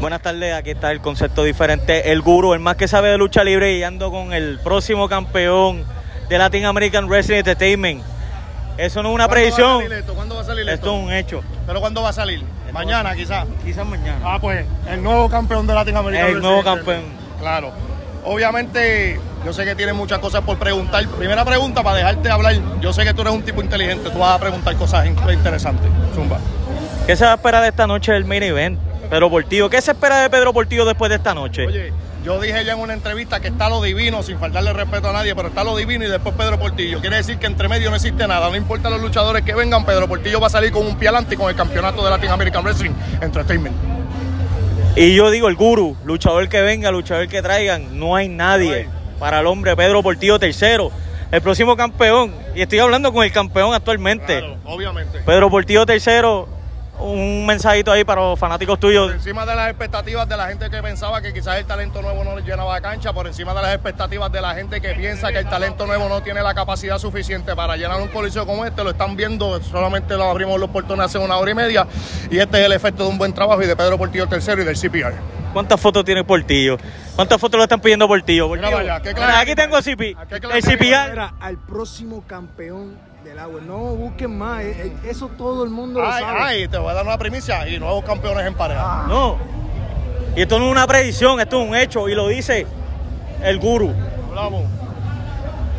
Buenas tardes, aquí está el concepto diferente. El gurú, el más que sabe de lucha libre y ando con el próximo campeón de Latin American Wrestling Entertainment. Eso no es una predicción. ¿Cuándo va a salir esto? Esto es un hecho. ¿Pero cuándo va a salir? Mañana, quizás. Quizás mañana. Ah, pues, el nuevo campeón de Latinoamérica. El nuevo campeón. Claro. Obviamente, yo sé que tienes muchas cosas por preguntar. Primera pregunta, para dejarte hablar. Yo sé que tú eres un tipo inteligente, tú vas a preguntar cosas interesantes. Zumba. ¿Qué se va a esperar de esta noche del main event? Pedro Portillo. ¿Qué se espera de Pedro Portillo después de esta noche? Oye, yo dije ya en una entrevista que está lo divino, sin faltarle respeto a nadie, pero está lo divino y después Pedro Portillo. Quiere decir que entre medio no existe nada. No importa los luchadores que vengan, Pedro Portillo va a salir con un pie adelante y con el campeonato de Latin American Wrestling Entertainment. Y yo digo, el guru, luchador que venga, luchador que traigan, no hay nadie para el hombre Pedro Portillo tercero. El próximo campeón, y estoy hablando con el campeón actualmente. Claro, obviamente. Pedro Portillo tercero, un mensajito ahí para los fanáticos tuyos. Por encima de las expectativas de la gente que pensaba que quizás el talento nuevo no llenaba cancha, por encima de las expectativas de la gente que piensa que el talento nuevo no tiene la capacidad suficiente para llenar un coliseo como este, lo están viendo, solamente lo abrimos los portones hace una hora y media y este es el efecto de un buen trabajo y de Pedro Portillo tercero y del CPR. ¿Cuántas fotos tiene Portillo? ¿Cuántas fotos le están pidiendo Portillo? Mira Portillo. vaya, ¿qué clase- aquí tengo CP. ¿A qué clase El. Era al próximo campeón del agua. No busquen más. eh, eh, Eso todo el mundo lo Ay, sabe. ay, te voy a dar una primicia y nuevos campeones en pareja. No. Y esto no es una predicción, esto es un hecho y lo dice el guru. Hablamos.